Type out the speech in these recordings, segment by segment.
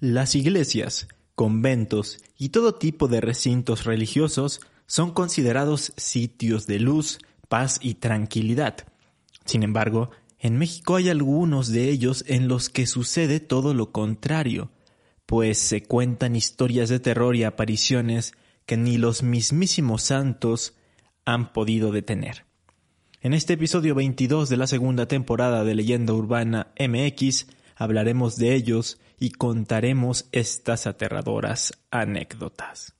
Las iglesias, conventos y todo tipo de recintos religiosos son considerados sitios de luz, paz y tranquilidad. Sin embargo, en México hay algunos de ellos en los que sucede todo lo contrario, pues se cuentan historias de terror y apariciones que ni los mismísimos santos han podido detener. En este episodio 22 de la segunda temporada de Leyenda Urbana MX hablaremos de ellos y contaremos estas aterradoras anécdotas.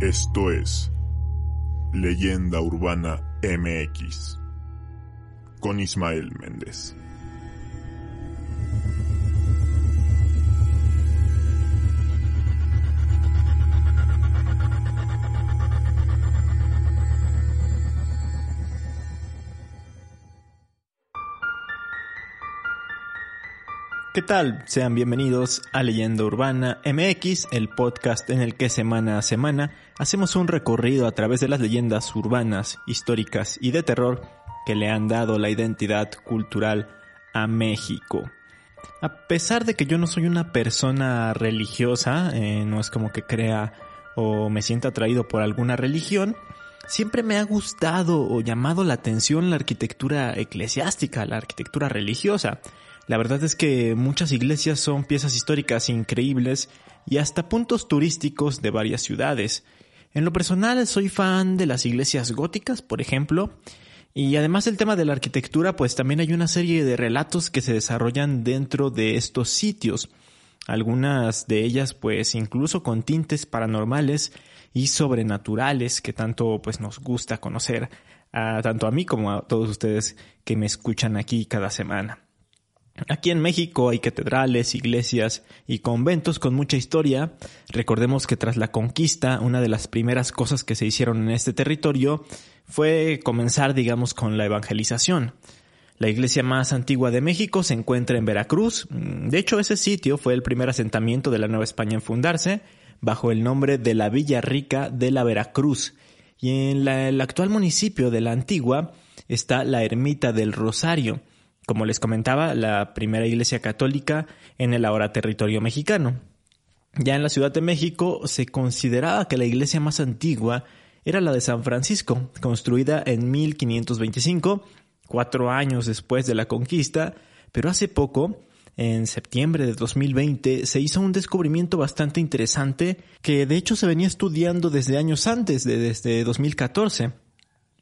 Esto es Leyenda Urbana MX con Ismael Méndez. ¿Qué tal? Sean bienvenidos a Leyenda Urbana MX, el podcast en el que semana a semana hacemos un recorrido a través de las leyendas urbanas, históricas y de terror que le han dado la identidad cultural a México. A pesar de que yo no soy una persona religiosa, eh, no es como que crea o me sienta atraído por alguna religión, siempre me ha gustado o llamado la atención la arquitectura eclesiástica, la arquitectura religiosa. La verdad es que muchas iglesias son piezas históricas increíbles y hasta puntos turísticos de varias ciudades. En lo personal soy fan de las iglesias góticas, por ejemplo, y además del tema de la arquitectura, pues también hay una serie de relatos que se desarrollan dentro de estos sitios. Algunas de ellas pues incluso con tintes paranormales y sobrenaturales que tanto pues nos gusta conocer a, tanto a mí como a todos ustedes que me escuchan aquí cada semana. Aquí en México hay catedrales, iglesias y conventos con mucha historia. Recordemos que tras la conquista, una de las primeras cosas que se hicieron en este territorio fue comenzar, digamos, con la evangelización. La iglesia más antigua de México se encuentra en Veracruz. De hecho, ese sitio fue el primer asentamiento de la Nueva España en fundarse, bajo el nombre de la Villa Rica de la Veracruz. Y en el actual municipio de la Antigua está la Ermita del Rosario como les comentaba, la primera iglesia católica en el ahora territorio mexicano. Ya en la Ciudad de México se consideraba que la iglesia más antigua era la de San Francisco, construida en 1525, cuatro años después de la conquista, pero hace poco, en septiembre de 2020, se hizo un descubrimiento bastante interesante que de hecho se venía estudiando desde años antes, desde 2014.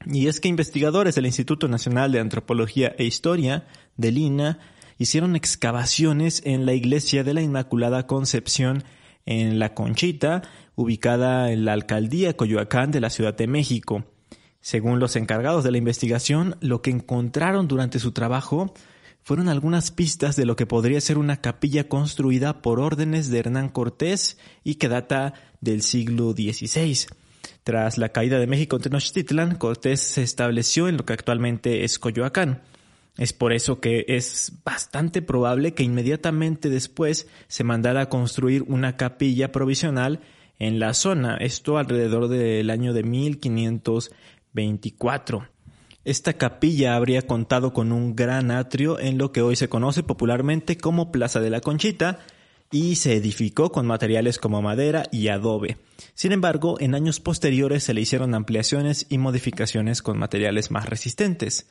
Y es que investigadores del Instituto Nacional de Antropología e Historia, de Lina, hicieron excavaciones en la iglesia de la Inmaculada Concepción en La Conchita, ubicada en la alcaldía Coyoacán de la Ciudad de México. Según los encargados de la investigación, lo que encontraron durante su trabajo fueron algunas pistas de lo que podría ser una capilla construida por órdenes de Hernán Cortés y que data del siglo XVI. Tras la caída de México en Tenochtitlan, Cortés se estableció en lo que actualmente es Coyoacán. Es por eso que es bastante probable que inmediatamente después se mandara a construir una capilla provisional en la zona, esto alrededor del año de 1524. Esta capilla habría contado con un gran atrio en lo que hoy se conoce popularmente como Plaza de la Conchita, y se edificó con materiales como madera y adobe. Sin embargo, en años posteriores se le hicieron ampliaciones y modificaciones con materiales más resistentes.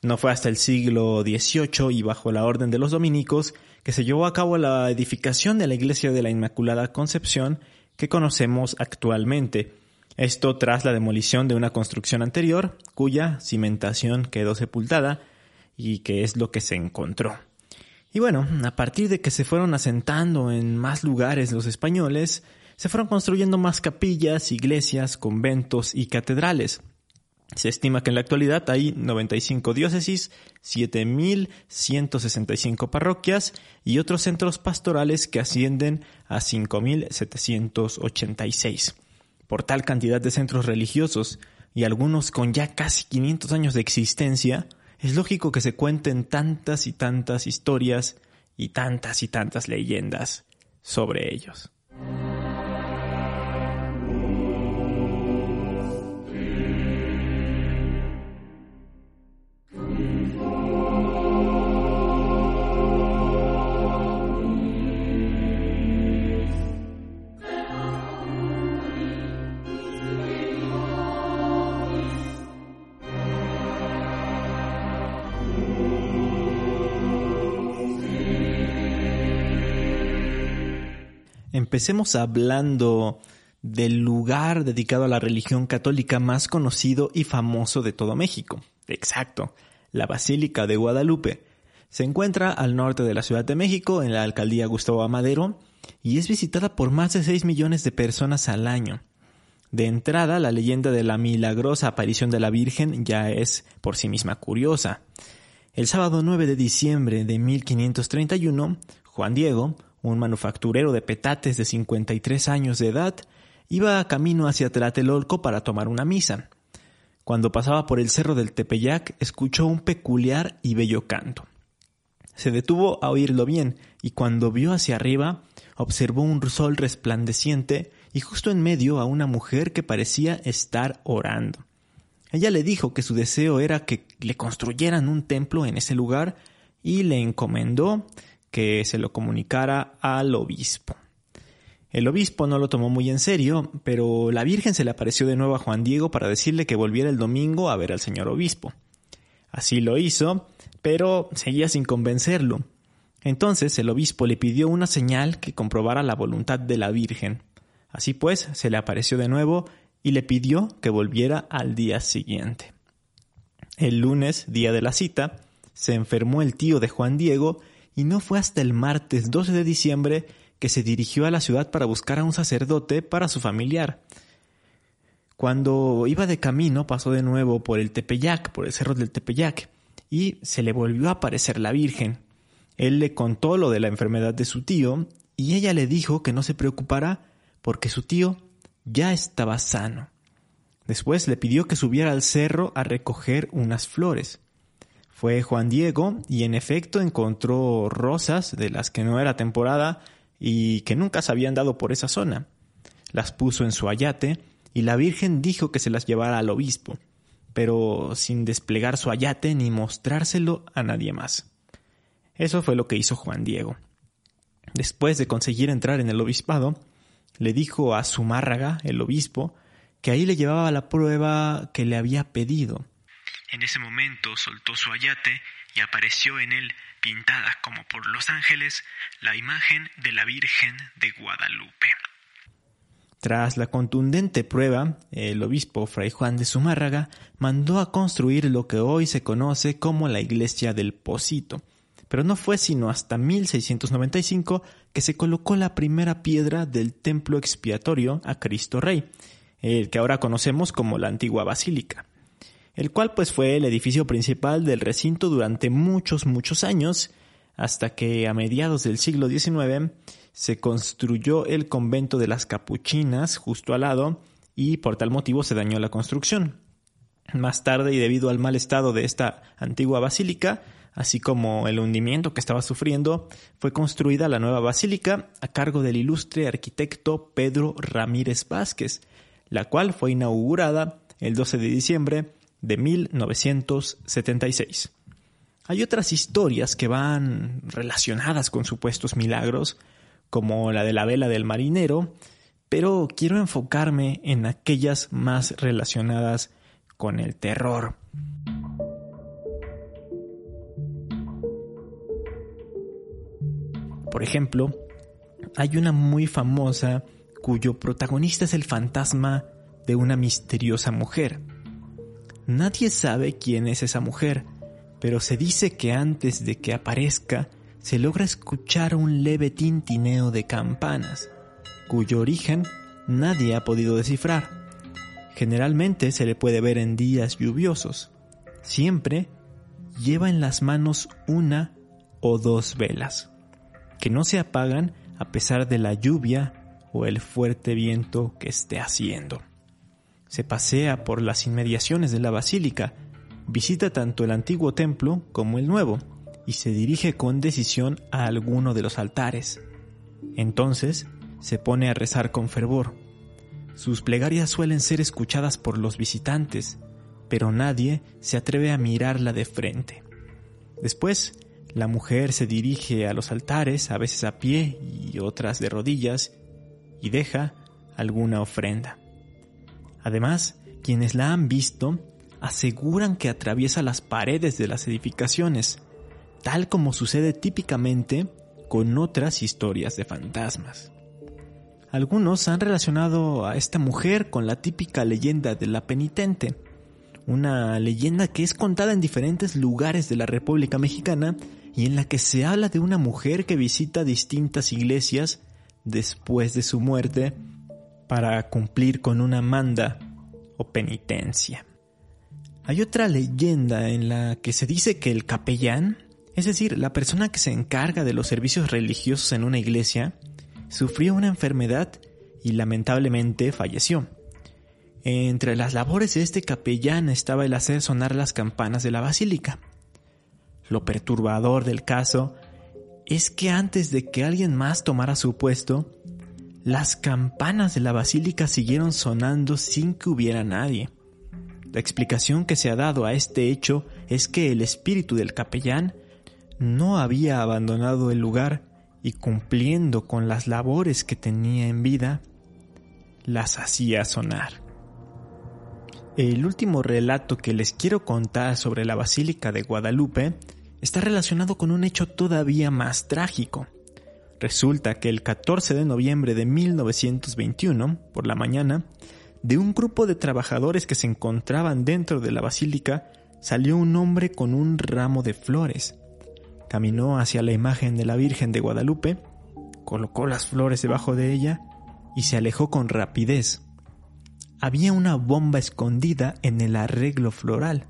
No fue hasta el siglo XVIII y bajo la orden de los dominicos que se llevó a cabo la edificación de la iglesia de la Inmaculada Concepción que conocemos actualmente. Esto tras la demolición de una construcción anterior, cuya cimentación quedó sepultada y que es lo que se encontró. Y bueno, a partir de que se fueron asentando en más lugares los españoles, se fueron construyendo más capillas, iglesias, conventos y catedrales. Se estima que en la actualidad hay 95 diócesis, 7.165 parroquias y otros centros pastorales que ascienden a 5.786. Por tal cantidad de centros religiosos y algunos con ya casi 500 años de existencia, es lógico que se cuenten tantas y tantas historias y tantas y tantas leyendas sobre ellos. Empecemos hablando del lugar dedicado a la religión católica más conocido y famoso de todo México. Exacto, la Basílica de Guadalupe. Se encuentra al norte de la Ciudad de México, en la alcaldía Gustavo Amadero, y es visitada por más de 6 millones de personas al año. De entrada, la leyenda de la milagrosa aparición de la Virgen ya es por sí misma curiosa. El sábado 9 de diciembre de 1531, Juan Diego, un manufacturero de petates de 53 años de edad, iba camino hacia Tlatelolco para tomar una misa. Cuando pasaba por el cerro del Tepeyac, escuchó un peculiar y bello canto. Se detuvo a oírlo bien y cuando vio hacia arriba, observó un sol resplandeciente y justo en medio a una mujer que parecía estar orando. Ella le dijo que su deseo era que le construyeran un templo en ese lugar y le encomendó que se lo comunicara al obispo. El obispo no lo tomó muy en serio, pero la Virgen se le apareció de nuevo a Juan Diego para decirle que volviera el domingo a ver al señor obispo. Así lo hizo, pero seguía sin convencerlo. Entonces el obispo le pidió una señal que comprobara la voluntad de la Virgen. Así pues, se le apareció de nuevo y le pidió que volviera al día siguiente. El lunes, día de la cita, se enfermó el tío de Juan Diego y no fue hasta el martes 12 de diciembre que se dirigió a la ciudad para buscar a un sacerdote para su familiar. Cuando iba de camino pasó de nuevo por el Tepeyac, por el cerro del Tepeyac, y se le volvió a aparecer la Virgen. Él le contó lo de la enfermedad de su tío y ella le dijo que no se preocupara porque su tío ya estaba sano. Después le pidió que subiera al cerro a recoger unas flores. Fue Juan Diego y en efecto encontró rosas de las que no era temporada y que nunca se habían dado por esa zona. Las puso en su ayate y la Virgen dijo que se las llevara al obispo, pero sin desplegar su ayate ni mostrárselo a nadie más. Eso fue lo que hizo Juan Diego. Después de conseguir entrar en el obispado, le dijo a Zumárraga, el obispo, que ahí le llevaba la prueba que le había pedido. En ese momento soltó su ayate y apareció en él, pintada como por los ángeles, la imagen de la Virgen de Guadalupe. Tras la contundente prueba, el obispo Fray Juan de Zumárraga mandó a construir lo que hoy se conoce como la iglesia del Posito, pero no fue sino hasta 1695 que se colocó la primera piedra del templo expiatorio a Cristo Rey, el que ahora conocemos como la antigua basílica el cual pues fue el edificio principal del recinto durante muchos, muchos años, hasta que a mediados del siglo XIX se construyó el convento de las capuchinas justo al lado y por tal motivo se dañó la construcción. Más tarde y debido al mal estado de esta antigua basílica, así como el hundimiento que estaba sufriendo, fue construida la nueva basílica a cargo del ilustre arquitecto Pedro Ramírez Vázquez, la cual fue inaugurada el 12 de diciembre de 1976. Hay otras historias que van relacionadas con supuestos milagros, como la de la vela del marinero, pero quiero enfocarme en aquellas más relacionadas con el terror. Por ejemplo, hay una muy famosa cuyo protagonista es el fantasma de una misteriosa mujer. Nadie sabe quién es esa mujer, pero se dice que antes de que aparezca se logra escuchar un leve tintineo de campanas, cuyo origen nadie ha podido descifrar. Generalmente se le puede ver en días lluviosos. Siempre lleva en las manos una o dos velas, que no se apagan a pesar de la lluvia o el fuerte viento que esté haciendo se pasea por las inmediaciones de la basílica, visita tanto el antiguo templo como el nuevo, y se dirige con decisión a alguno de los altares. Entonces se pone a rezar con fervor. Sus plegarias suelen ser escuchadas por los visitantes, pero nadie se atreve a mirarla de frente. Después, la mujer se dirige a los altares, a veces a pie y otras de rodillas, y deja alguna ofrenda. Además, quienes la han visto aseguran que atraviesa las paredes de las edificaciones, tal como sucede típicamente con otras historias de fantasmas. Algunos han relacionado a esta mujer con la típica leyenda de la penitente, una leyenda que es contada en diferentes lugares de la República Mexicana y en la que se habla de una mujer que visita distintas iglesias después de su muerte para cumplir con una manda o penitencia. Hay otra leyenda en la que se dice que el capellán, es decir, la persona que se encarga de los servicios religiosos en una iglesia, sufrió una enfermedad y lamentablemente falleció. Entre las labores de este capellán estaba el hacer sonar las campanas de la basílica. Lo perturbador del caso es que antes de que alguien más tomara su puesto, las campanas de la basílica siguieron sonando sin que hubiera nadie. La explicación que se ha dado a este hecho es que el espíritu del capellán no había abandonado el lugar y cumpliendo con las labores que tenía en vida, las hacía sonar. El último relato que les quiero contar sobre la Basílica de Guadalupe está relacionado con un hecho todavía más trágico. Resulta que el 14 de noviembre de 1921, por la mañana, de un grupo de trabajadores que se encontraban dentro de la basílica, salió un hombre con un ramo de flores. Caminó hacia la imagen de la Virgen de Guadalupe, colocó las flores debajo de ella y se alejó con rapidez había una bomba escondida en el arreglo floral,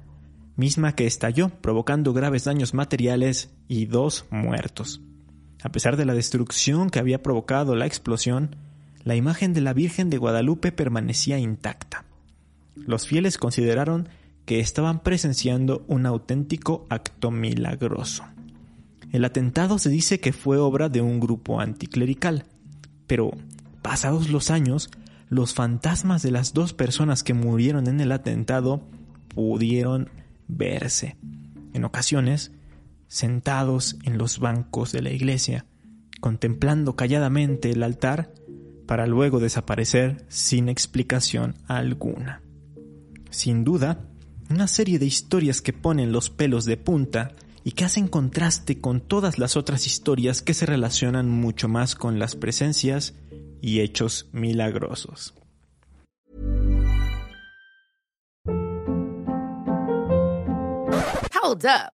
misma que estalló, provocando graves daños materiales y dos muertos. A pesar de la destrucción que había provocado la explosión, la imagen de la Virgen de Guadalupe permanecía intacta. Los fieles consideraron que estaban presenciando un auténtico acto milagroso. El atentado se dice que fue obra de un grupo anticlerical, pero pasados los años, los fantasmas de las dos personas que murieron en el atentado pudieron verse. En ocasiones, sentados en los bancos de la iglesia, contemplando calladamente el altar, para luego desaparecer sin explicación alguna. Sin duda, una serie de historias que ponen los pelos de punta y que hacen contraste con todas las otras historias que se relacionan mucho más con las presencias y hechos milagrosos. Hold up.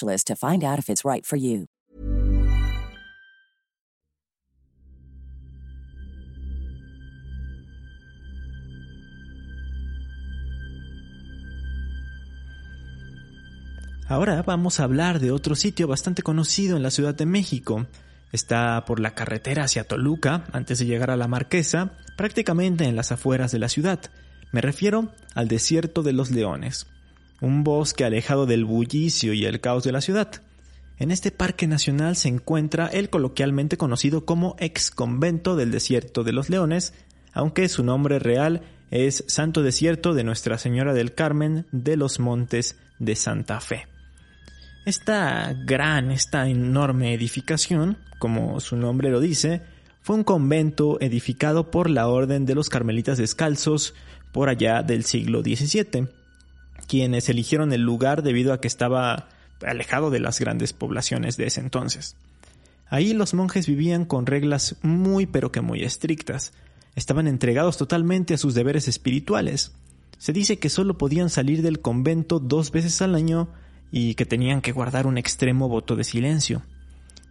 specialist to find out if it's right for you. Ahora vamos a hablar de otro sitio bastante conocido en la Ciudad de México. Está por la carretera hacia Toluca, antes de llegar a la Marquesa, prácticamente en las afueras de la ciudad. Me refiero al desierto de los leones, un bosque alejado del bullicio y el caos de la ciudad. En este parque nacional se encuentra el coloquialmente conocido como ex convento del desierto de los leones, aunque su nombre real es Santo Desierto de Nuestra Señora del Carmen de los Montes de Santa Fe. Esta gran, esta enorme edificación, como su nombre lo dice, fue un convento edificado por la Orden de los Carmelitas Descalzos por allá del siglo XVII. Quienes eligieron el lugar debido a que estaba alejado de las grandes poblaciones de ese entonces. Ahí los monjes vivían con reglas muy pero que muy estrictas. Estaban entregados totalmente a sus deberes espirituales. Se dice que solo podían salir del convento dos veces al año y que tenían que guardar un extremo voto de silencio.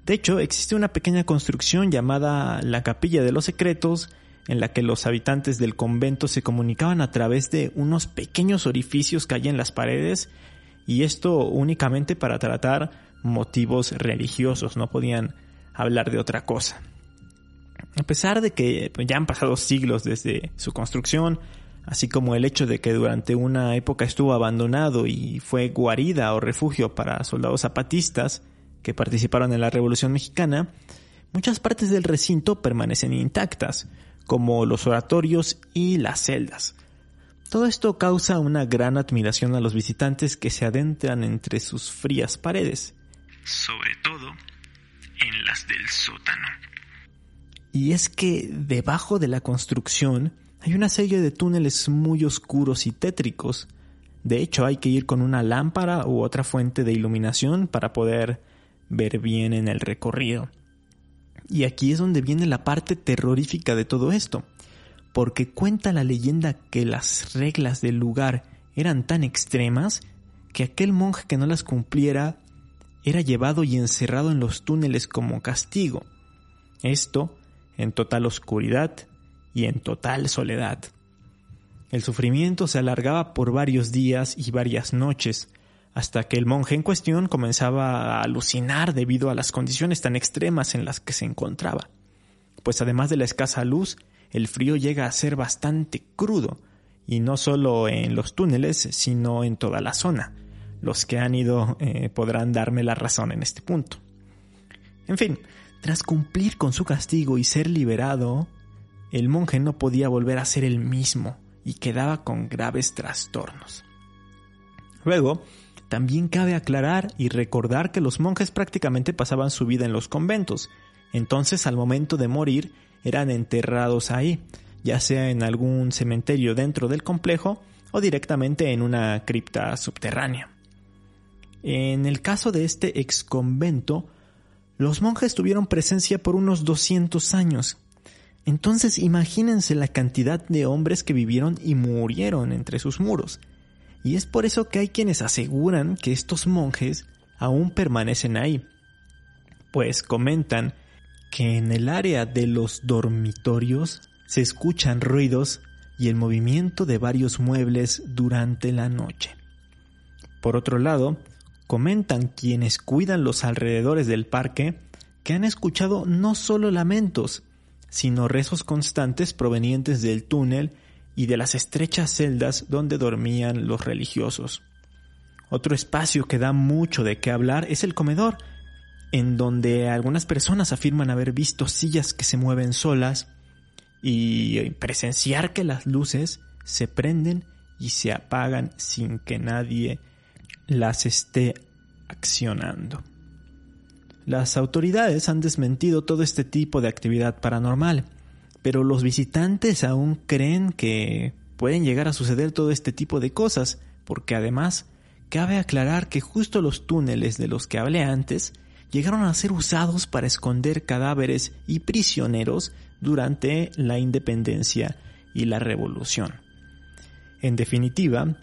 De hecho, existe una pequeña construcción llamada la Capilla de los Secretos, en la que los habitantes del convento se comunicaban a través de unos pequeños orificios que hay en las paredes, y esto únicamente para tratar motivos religiosos, no podían hablar de otra cosa. A pesar de que ya han pasado siglos desde su construcción, así como el hecho de que durante una época estuvo abandonado y fue guarida o refugio para soldados zapatistas que participaron en la Revolución Mexicana, muchas partes del recinto permanecen intactas, como los oratorios y las celdas. Todo esto causa una gran admiración a los visitantes que se adentran entre sus frías paredes. Sobre todo en las del sótano. Y es que debajo de la construcción hay una serie de túneles muy oscuros y tétricos. De hecho, hay que ir con una lámpara u otra fuente de iluminación para poder ver bien en el recorrido. Y aquí es donde viene la parte terrorífica de todo esto, porque cuenta la leyenda que las reglas del lugar eran tan extremas que aquel monje que no las cumpliera era llevado y encerrado en los túneles como castigo. Esto en total oscuridad y en total soledad. El sufrimiento se alargaba por varios días y varias noches, hasta que el monje en cuestión comenzaba a alucinar debido a las condiciones tan extremas en las que se encontraba. Pues además de la escasa luz, el frío llega a ser bastante crudo, y no solo en los túneles, sino en toda la zona. Los que han ido eh, podrán darme la razón en este punto. En fin, tras cumplir con su castigo y ser liberado, el monje no podía volver a ser el mismo y quedaba con graves trastornos. Luego, también cabe aclarar y recordar que los monjes prácticamente pasaban su vida en los conventos, entonces al momento de morir eran enterrados ahí, ya sea en algún cementerio dentro del complejo o directamente en una cripta subterránea. En el caso de este ex convento, los monjes tuvieron presencia por unos 200 años entonces imagínense la cantidad de hombres que vivieron y murieron entre sus muros. Y es por eso que hay quienes aseguran que estos monjes aún permanecen ahí. Pues comentan que en el área de los dormitorios se escuchan ruidos y el movimiento de varios muebles durante la noche. Por otro lado, comentan quienes cuidan los alrededores del parque que han escuchado no solo lamentos, sino rezos constantes provenientes del túnel y de las estrechas celdas donde dormían los religiosos. Otro espacio que da mucho de qué hablar es el comedor, en donde algunas personas afirman haber visto sillas que se mueven solas y presenciar que las luces se prenden y se apagan sin que nadie las esté accionando. Las autoridades han desmentido todo este tipo de actividad paranormal, pero los visitantes aún creen que pueden llegar a suceder todo este tipo de cosas, porque además cabe aclarar que justo los túneles de los que hablé antes llegaron a ser usados para esconder cadáveres y prisioneros durante la independencia y la revolución. En definitiva,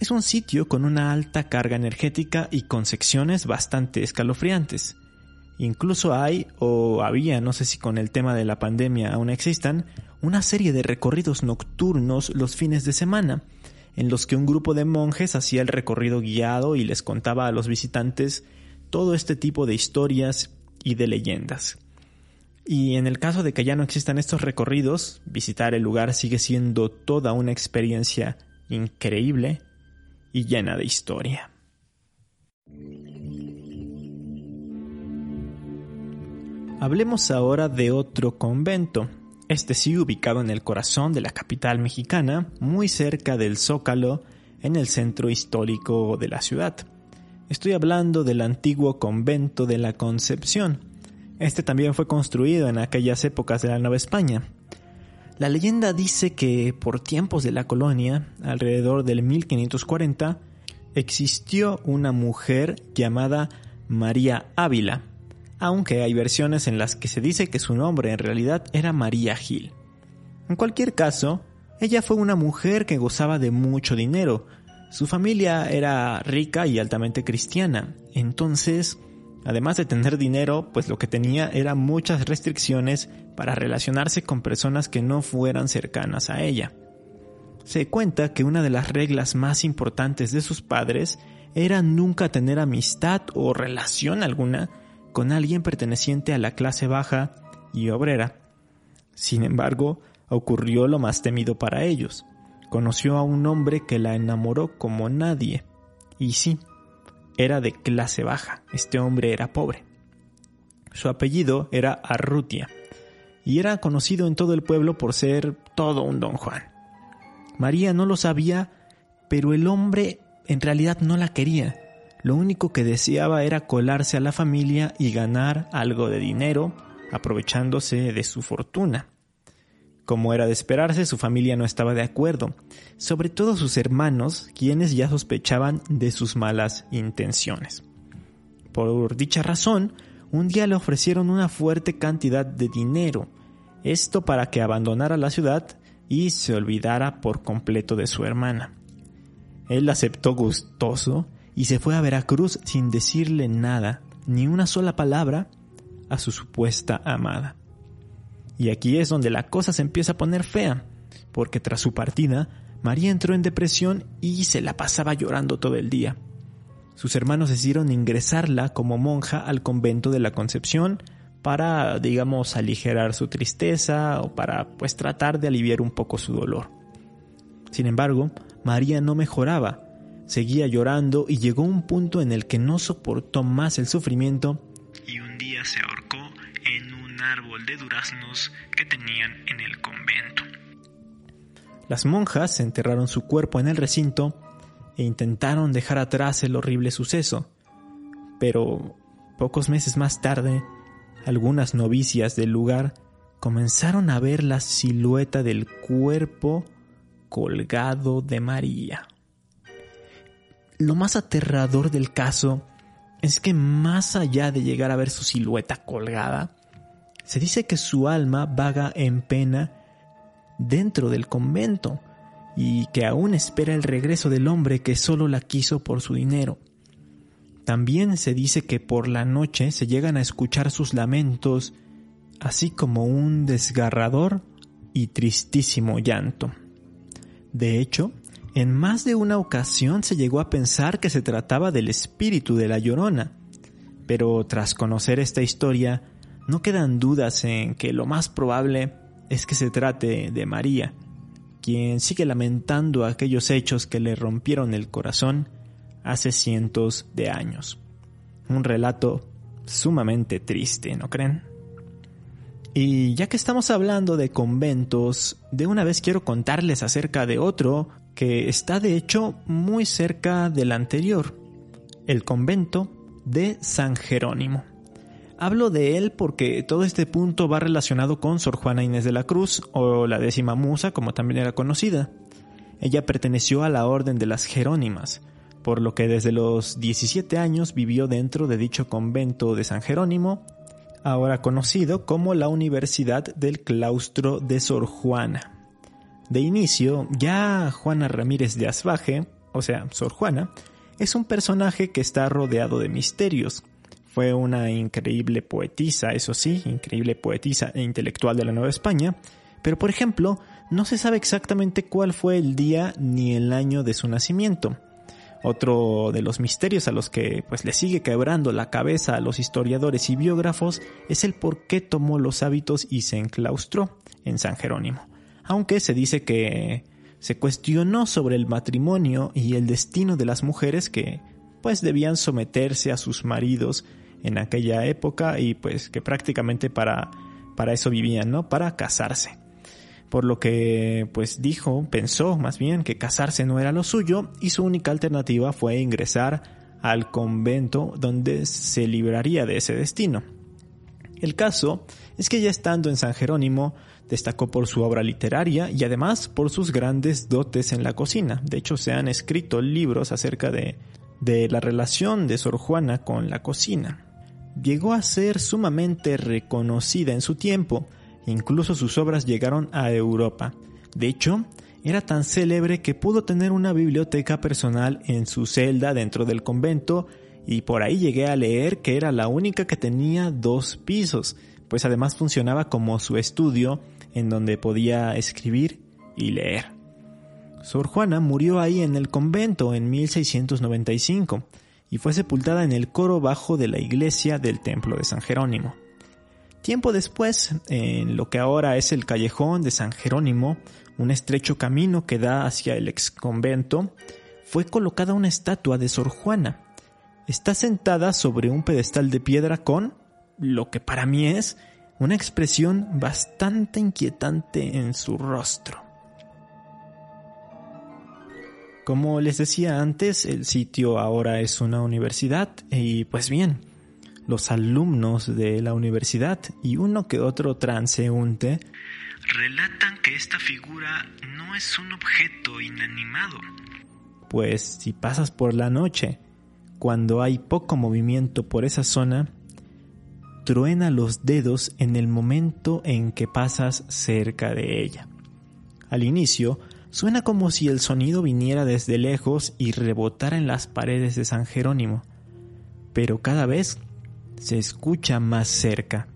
es un sitio con una alta carga energética y con secciones bastante escalofriantes. Incluso hay, o había, no sé si con el tema de la pandemia aún existan, una serie de recorridos nocturnos los fines de semana, en los que un grupo de monjes hacía el recorrido guiado y les contaba a los visitantes todo este tipo de historias y de leyendas. Y en el caso de que ya no existan estos recorridos, visitar el lugar sigue siendo toda una experiencia increíble y llena de historia. Hablemos ahora de otro convento, este sí ubicado en el corazón de la capital mexicana, muy cerca del Zócalo, en el centro histórico de la ciudad. Estoy hablando del antiguo convento de la Concepción. Este también fue construido en aquellas épocas de la Nueva España. La leyenda dice que por tiempos de la colonia, alrededor del 1540, existió una mujer llamada María Ávila, aunque hay versiones en las que se dice que su nombre en realidad era María Gil. En cualquier caso, ella fue una mujer que gozaba de mucho dinero. Su familia era rica y altamente cristiana, entonces, además de tener dinero, pues lo que tenía eran muchas restricciones para relacionarse con personas que no fueran cercanas a ella. Se cuenta que una de las reglas más importantes de sus padres era nunca tener amistad o relación alguna con alguien perteneciente a la clase baja y obrera. Sin embargo, ocurrió lo más temido para ellos. Conoció a un hombre que la enamoró como nadie. Y sí, era de clase baja. Este hombre era pobre. Su apellido era Arrutia y era conocido en todo el pueblo por ser todo un don Juan. María no lo sabía, pero el hombre en realidad no la quería. Lo único que deseaba era colarse a la familia y ganar algo de dinero, aprovechándose de su fortuna. Como era de esperarse, su familia no estaba de acuerdo, sobre todo sus hermanos, quienes ya sospechaban de sus malas intenciones. Por dicha razón, un día le ofrecieron una fuerte cantidad de dinero, esto para que abandonara la ciudad y se olvidara por completo de su hermana. Él aceptó gustoso y se fue a Veracruz sin decirle nada, ni una sola palabra, a su supuesta amada. Y aquí es donde la cosa se empieza a poner fea, porque tras su partida, María entró en depresión y se la pasaba llorando todo el día. Sus hermanos decidieron ingresarla como monja al convento de la Concepción para, digamos, aligerar su tristeza o para, pues, tratar de aliviar un poco su dolor. Sin embargo, María no mejoraba, seguía llorando y llegó un punto en el que no soportó más el sufrimiento y un día se ahorcó en un árbol de duraznos que tenían en el convento. Las monjas enterraron su cuerpo en el recinto e intentaron dejar atrás el horrible suceso, pero pocos meses más tarde, algunas novicias del lugar comenzaron a ver la silueta del cuerpo colgado de María. Lo más aterrador del caso es que más allá de llegar a ver su silueta colgada, se dice que su alma vaga en pena dentro del convento y que aún espera el regreso del hombre que solo la quiso por su dinero. También se dice que por la noche se llegan a escuchar sus lamentos, así como un desgarrador y tristísimo llanto. De hecho, en más de una ocasión se llegó a pensar que se trataba del espíritu de la llorona, pero tras conocer esta historia, no quedan dudas en que lo más probable es que se trate de María, quien sigue lamentando aquellos hechos que le rompieron el corazón hace cientos de años. Un relato sumamente triste, ¿no creen? Y ya que estamos hablando de conventos, de una vez quiero contarles acerca de otro que está de hecho muy cerca del anterior, el convento de San Jerónimo. Hablo de él porque todo este punto va relacionado con Sor Juana Inés de la Cruz, o la décima musa como también era conocida. Ella perteneció a la orden de las Jerónimas, por lo que desde los 17 años vivió dentro de dicho convento de San Jerónimo ahora conocido como la Universidad del Claustro de Sor Juana. De inicio, ya Juana Ramírez de Asbaje, o sea, Sor Juana, es un personaje que está rodeado de misterios. Fue una increíble poetisa, eso sí, increíble poetisa e intelectual de la Nueva España, pero por ejemplo, no se sabe exactamente cuál fue el día ni el año de su nacimiento. Otro de los misterios a los que pues le sigue quebrando la cabeza a los historiadores y biógrafos es el por qué tomó los hábitos y se enclaustró en San Jerónimo. Aunque se dice que se cuestionó sobre el matrimonio y el destino de las mujeres que pues debían someterse a sus maridos en aquella época y pues que prácticamente para, para eso vivían, ¿no? Para casarse por lo que pues dijo, pensó más bien que casarse no era lo suyo y su única alternativa fue ingresar al convento donde se libraría de ese destino. El caso es que ya estando en San Jerónimo, destacó por su obra literaria y además por sus grandes dotes en la cocina. De hecho, se han escrito libros acerca de, de la relación de Sor Juana con la cocina. Llegó a ser sumamente reconocida en su tiempo, incluso sus obras llegaron a Europa. De hecho, era tan célebre que pudo tener una biblioteca personal en su celda dentro del convento y por ahí llegué a leer que era la única que tenía dos pisos, pues además funcionaba como su estudio en donde podía escribir y leer. Sor Juana murió ahí en el convento en 1695 y fue sepultada en el coro bajo de la iglesia del templo de San Jerónimo. Tiempo después, en lo que ahora es el callejón de San Jerónimo, un estrecho camino que da hacia el ex convento, fue colocada una estatua de Sor Juana. Está sentada sobre un pedestal de piedra con lo que para mí es una expresión bastante inquietante en su rostro. Como les decía antes, el sitio ahora es una universidad y pues bien, los alumnos de la universidad y uno que otro transeúnte relatan que esta figura no es un objeto inanimado. Pues si pasas por la noche, cuando hay poco movimiento por esa zona, truena los dedos en el momento en que pasas cerca de ella. Al inicio, suena como si el sonido viniera desde lejos y rebotara en las paredes de San Jerónimo, pero cada vez se escucha más cerca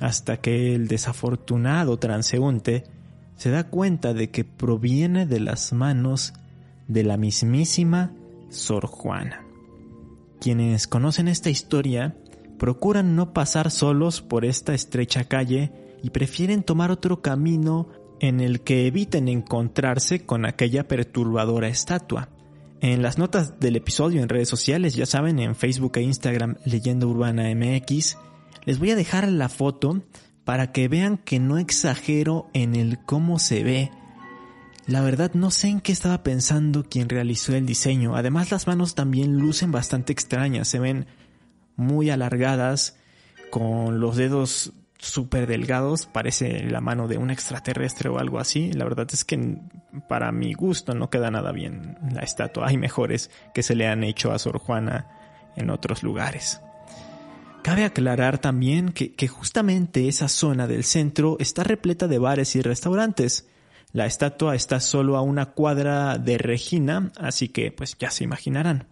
hasta que el desafortunado transeúnte se da cuenta de que proviene de las manos de la mismísima Sor Juana. Quienes conocen esta historia procuran no pasar solos por esta estrecha calle y prefieren tomar otro camino en el que eviten encontrarse con aquella perturbadora estatua. En las notas del episodio en redes sociales, ya saben, en Facebook e Instagram Leyenda Urbana MX, les voy a dejar la foto para que vean que no exagero en el cómo se ve. La verdad no sé en qué estaba pensando quien realizó el diseño. Además las manos también lucen bastante extrañas, se ven muy alargadas, con los dedos súper delgados, parece la mano de un extraterrestre o algo así. La verdad es que para mi gusto no queda nada bien la estatua. Hay mejores que se le han hecho a Sor Juana en otros lugares. Cabe aclarar también que, justamente esa zona del centro está repleta de bares y restaurantes. La estatua está solo a una cuadra de Regina, así que pues ya se imaginarán.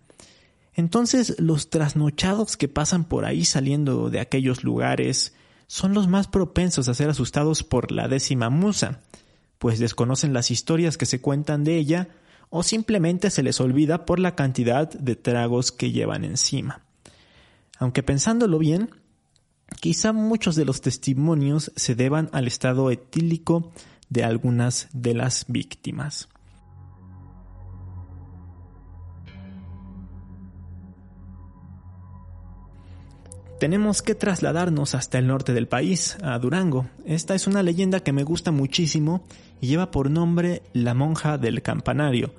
Entonces los trasnochados que pasan por ahí saliendo de aquellos lugares son los más propensos a ser asustados por la décima musa, pues desconocen las historias que se cuentan de ella o simplemente se les olvida por la cantidad de tragos que llevan encima aunque pensándolo bien, quizá muchos de los testimonios se deban al estado etílico de algunas de las víctimas. Tenemos que trasladarnos hasta el norte del país, a Durango. Esta es una leyenda que me gusta muchísimo y lleva por nombre La monja del campanario,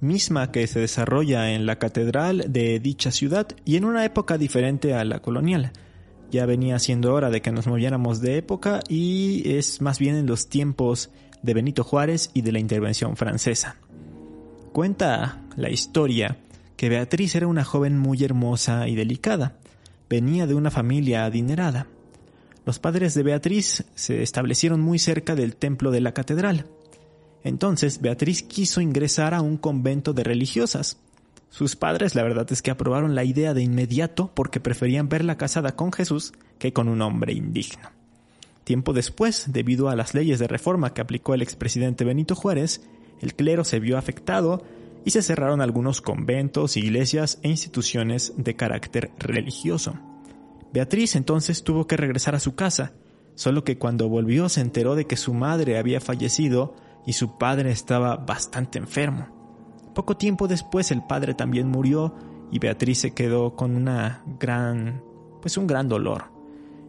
misma que se desarrolla en la catedral de dicha ciudad y en una época diferente a la colonial. Ya venía siendo hora de que nos moviéramos de época y es más bien en los tiempos de Benito Juárez y de la intervención francesa. Cuenta la historia que Beatriz era una joven muy hermosa y delicada. Venía de una familia adinerada. Los padres de Beatriz se establecieron muy cerca del templo de la catedral entonces Beatriz quiso ingresar a un convento de religiosas. Sus padres la verdad es que aprobaron la idea de inmediato porque preferían verla casada con Jesús que con un hombre indigno. Tiempo después, debido a las leyes de reforma que aplicó el expresidente Benito Juárez, el clero se vio afectado y se cerraron algunos conventos, iglesias e instituciones de carácter religioso. Beatriz entonces tuvo que regresar a su casa, solo que cuando volvió se enteró de que su madre había fallecido y su padre estaba bastante enfermo. Poco tiempo después el padre también murió y Beatriz se quedó con una gran, pues un gran dolor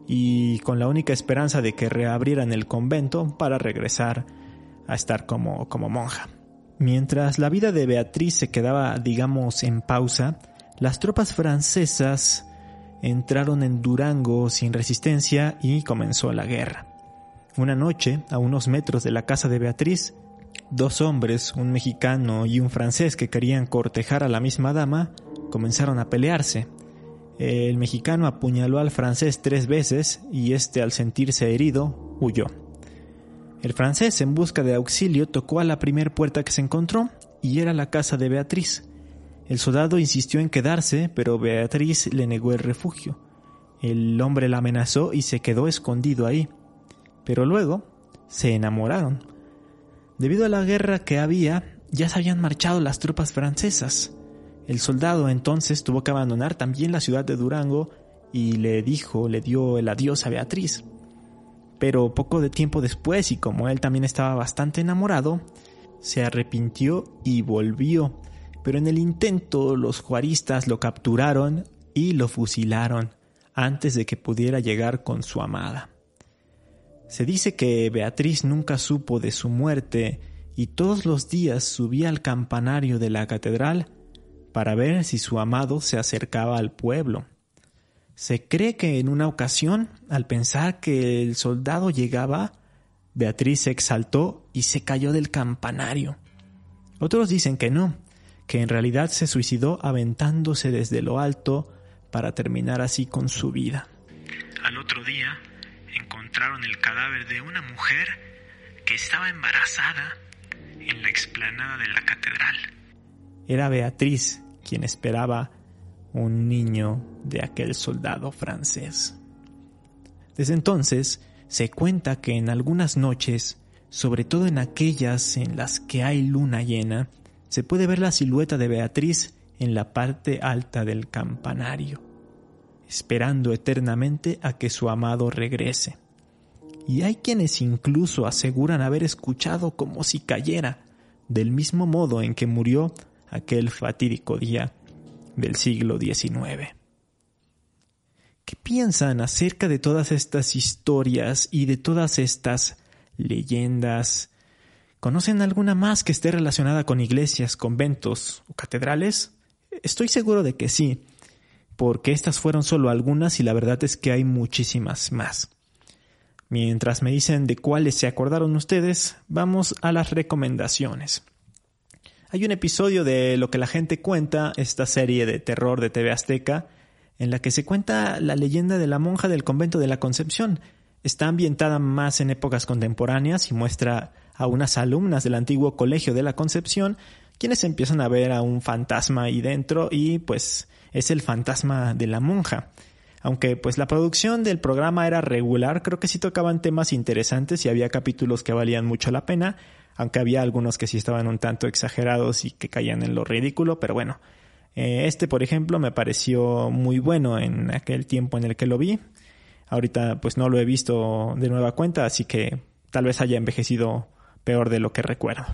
y con la única esperanza de que reabrieran el convento para regresar a estar como, como monja. Mientras la vida de Beatriz se quedaba, digamos, en pausa, las tropas francesas entraron en Durango sin resistencia y comenzó la guerra. Una noche, a unos metros de la casa de Beatriz, dos hombres, un mexicano y un francés que querían cortejar a la misma dama, comenzaron a pelearse. El mexicano apuñaló al francés tres veces y este al sentirse herido huyó. El francés en busca de auxilio tocó a la primera puerta que se encontró y era la casa de Beatriz. El soldado insistió en quedarse, pero Beatriz le negó el refugio. El hombre la amenazó y se quedó escondido ahí. Pero luego se enamoraron. Debido a la guerra que había, ya se habían marchado las tropas francesas. El soldado entonces tuvo que abandonar también la ciudad de Durango y le dijo, le dio el adiós a Beatriz. Pero poco de tiempo después, y como él también estaba bastante enamorado, se arrepintió y volvió, pero en el intento los juaristas lo capturaron y lo fusilaron antes de que pudiera llegar con su amada. Se dice que Beatriz nunca supo de su muerte y todos los días subía al campanario de la catedral para ver si su amado se acercaba al pueblo. Se cree que en una ocasión, al pensar que el soldado llegaba, Beatriz se exaltó y se cayó del campanario. Otros dicen que no, que en realidad se suicidó aventándose desde lo alto para terminar así con su vida. Al otro día encontraron el cadáver de una mujer que estaba embarazada en la explanada de la catedral. Era Beatriz quien esperaba un niño de aquel soldado francés. Desde entonces, se cuenta que en algunas noches, sobre todo en aquellas en las que hay luna llena, se puede ver la silueta de Beatriz en la parte alta del campanario, esperando eternamente a que su amado regrese. Y hay quienes incluso aseguran haber escuchado como si cayera, del mismo modo en que murió aquel fatídico día del siglo XIX. ¿Qué piensan acerca de todas estas historias y de todas estas leyendas? ¿Conocen alguna más que esté relacionada con iglesias, conventos o catedrales? Estoy seguro de que sí, porque estas fueron solo algunas y la verdad es que hay muchísimas más. Mientras me dicen de cuáles se acordaron ustedes, vamos a las recomendaciones. Hay un episodio de Lo que la gente cuenta, esta serie de terror de TV Azteca, en la que se cuenta la leyenda de la monja del convento de la Concepción. Está ambientada más en épocas contemporáneas y muestra a unas alumnas del antiguo colegio de la Concepción quienes empiezan a ver a un fantasma ahí dentro y pues es el fantasma de la monja. Aunque pues la producción del programa era regular, creo que sí tocaban temas interesantes y había capítulos que valían mucho la pena, aunque había algunos que sí estaban un tanto exagerados y que caían en lo ridículo, pero bueno, eh, este, por ejemplo, me pareció muy bueno en aquel tiempo en el que lo vi. Ahorita pues no lo he visto de nueva cuenta, así que tal vez haya envejecido peor de lo que recuerdo.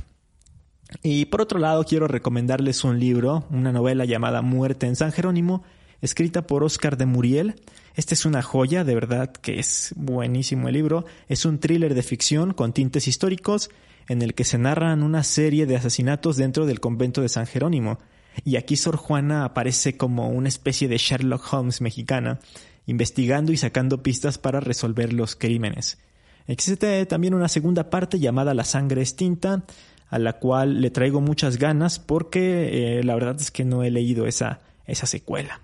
Y por otro lado, quiero recomendarles un libro, una novela llamada Muerte en San Jerónimo, escrita por Oscar de Muriel. Este es una joya, de verdad que es buenísimo el libro. Es un thriller de ficción con tintes históricos en el que se narran una serie de asesinatos dentro del convento de San Jerónimo. Y aquí Sor Juana aparece como una especie de Sherlock Holmes mexicana, investigando y sacando pistas para resolver los crímenes. Existe también una segunda parte llamada La sangre extinta, a la cual le traigo muchas ganas porque eh, la verdad es que no he leído esa, esa secuela.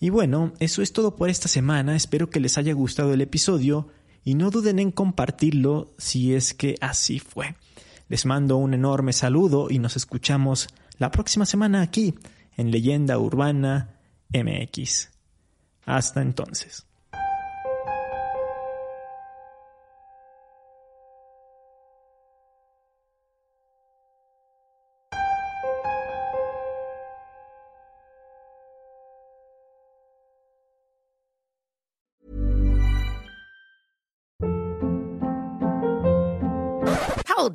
Y bueno, eso es todo por esta semana, espero que les haya gustado el episodio y no duden en compartirlo si es que así fue. Les mando un enorme saludo y nos escuchamos la próxima semana aquí en Leyenda Urbana MX. Hasta entonces.